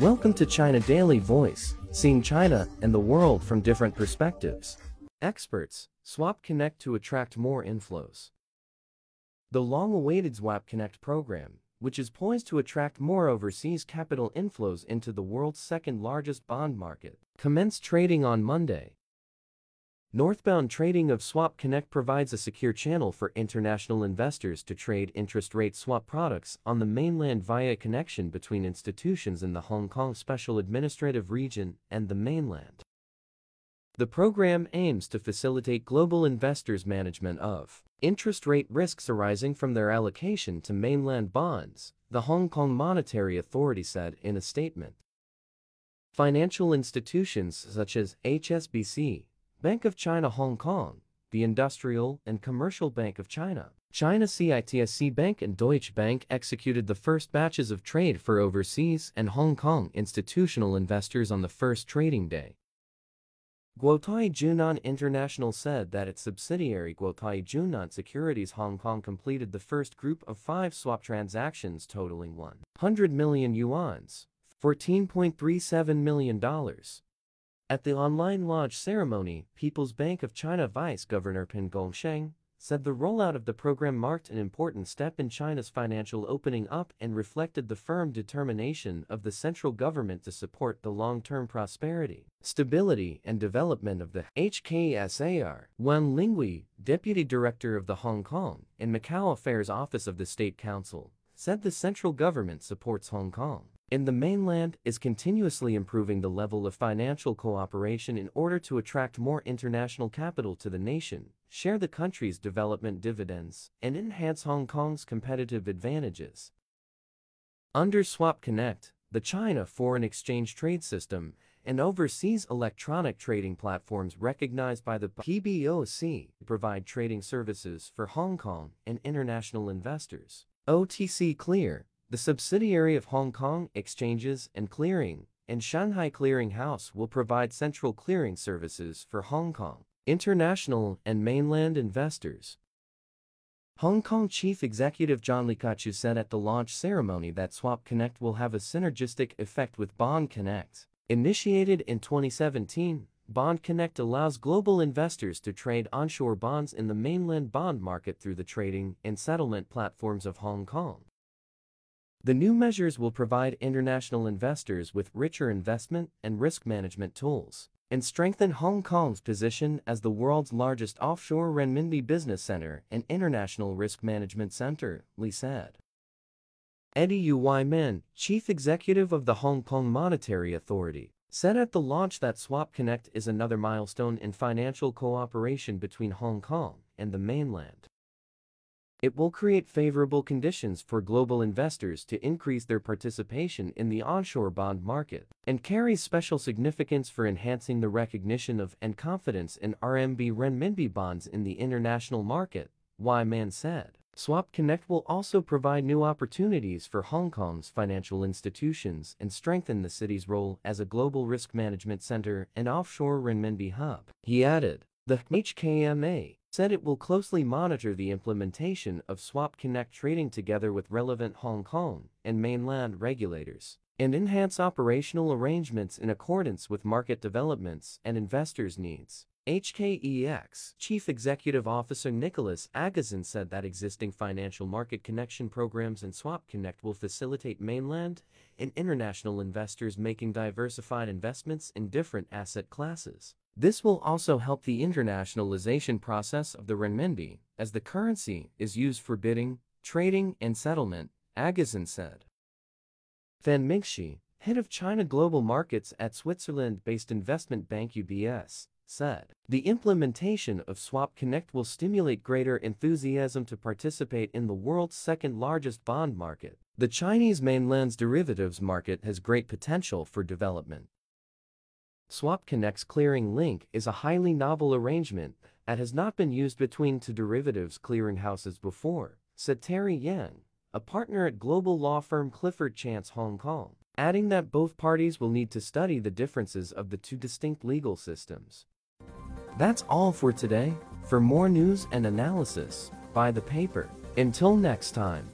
Welcome to China Daily Voice, seeing China and the world from different perspectives. Experts, Swap Connect to attract more inflows. The long-awaited Swap Connect program, which is poised to attract more overseas capital inflows into the world's second-largest bond market, commenced trading on Monday. Northbound trading of Swap Connect provides a secure channel for international investors to trade interest rate swap products on the mainland via a connection between institutions in the Hong Kong Special Administrative Region and the mainland. The program aims to facilitate global investors' management of interest rate risks arising from their allocation to mainland bonds, the Hong Kong Monetary Authority said in a statement. Financial institutions such as HSBC, Bank of China Hong Kong, the Industrial and Commercial Bank of China, China CITIC Bank and Deutsche Bank executed the first batches of trade for overseas and Hong Kong institutional investors on the first trading day. Guotai Junan International said that its subsidiary Guotai Junan Securities Hong Kong completed the first group of five swap transactions totaling 100 million yuans, $14.37 million. At the online launch ceremony, People's Bank of China Vice Governor Pan Gongsheng said the rollout of the program marked an important step in China's financial opening up and reflected the firm determination of the central government to support the long-term prosperity, stability, and development of the HKSAR. Wang Linggui, Deputy Director of the Hong Kong and Macao Affairs Office of the State Council, said the central government supports Hong Kong in the mainland is continuously improving the level of financial cooperation in order to attract more international capital to the nation, share the country's development dividends, and enhance Hong Kong's competitive advantages. Under Swap Connect, the China Foreign Exchange Trade System, and overseas electronic trading platforms recognized by the PBOC provide trading services for Hong Kong and international investors. OTC Clear, the subsidiary of Hong Kong Exchanges and Clearing and Shanghai Clearing House will provide central clearing services for Hong Kong, international and mainland investors. Hong Kong Chief Executive John Lee Ka-chiu said at the launch ceremony that Swap Connect will have a synergistic effect with Bond Connect. Initiated in 2017, Bond Connect allows global investors to trade onshore bonds in the mainland bond market through the trading and settlement platforms of Hong Kong. The new measures will provide international investors with richer investment and risk management tools and strengthen Hong Kong's position as the world's largest offshore renminbi business center and international risk management center, Lee said. Eddie Uy Min, chief executive of the Hong Kong Monetary Authority, said at the launch that Swap Connect is another milestone in financial cooperation between Hong Kong and the mainland. It will create favorable conditions for global investors to increase their participation in the onshore bond market and carries special significance for enhancing the recognition of and confidence in RMB renminbi bonds in the international market, Uy Min said. Swap Connect will also provide new opportunities for Hong Kong's financial institutions and strengthen the city's role as a global risk management center and offshore renminbi hub. He added, the HKMA said it will closely monitor the implementation of Swap Connect trading together with relevant Hong Kong and mainland regulators and enhance operational arrangements in accordance with market developments and investors' needs. HKEX Chief Executive Officer Nicholas Aguzin said that existing financial market connection programs and Swap Connect will facilitate mainland and international investors making diversified investments in different asset classes. This will also help the internationalization process of the renminbi, as the currency is used for bidding, trading, and settlement, Aguzin said. Fan Mingxi, head of China Global Markets at Switzerland-based investment bank UBS, said, The implementation of Swap Connect will stimulate greater enthusiasm to participate in the world's second-largest bond market. The Chinese mainland's derivatives market has great potential for development. Swap Connect's clearing link is a highly novel arrangement that has not been used between two derivatives clearinghouses before, said Terry Yang, a partner at global law firm Clifford Chance Hong Kong, adding that both parties will need to study the differences of the two distinct legal systems. That's all for today. For more news and analysis, buy the paper. Until next time.